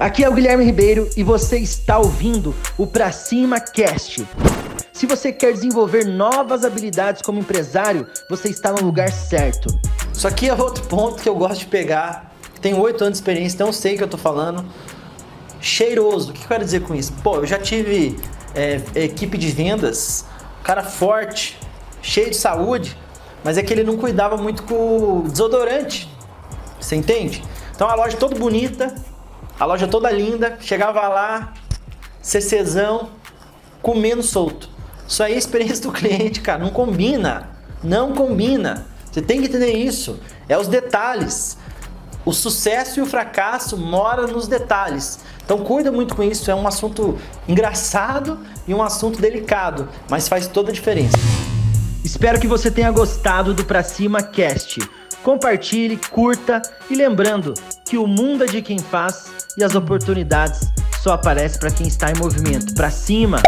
Aqui é o Guilherme Ribeiro e você está ouvindo o Pra Cima Cast. Se você quer desenvolver novas habilidades como empresário, você está no lugar certo. Isso aqui é outro ponto que eu gosto de pegar. Tenho oito anos de experiência, então sei o que eu tô falando. Cheiroso. O que eu quero dizer com isso? Pô, eu já tive é, equipe de vendas, cara forte, cheio de saúde, mas é que ele não cuidava muito com o desodorante. Você entende? Então a loja toda bonita, a loja toda linda, chegava lá, CCzão, comendo solto. Isso aí é a experiência do cliente, cara, não combina. Não combina. Você tem que entender isso. É os detalhes. O sucesso e o fracasso moram nos detalhes. Então cuida muito com isso, é um assunto engraçado e um assunto delicado, mas faz toda a diferença. Espero que você tenha gostado do Pra Cima Cast. Compartilhe, curta e lembrando que o mundo é de quem faz e as oportunidades só aparecem para quem está em movimento. Para cima!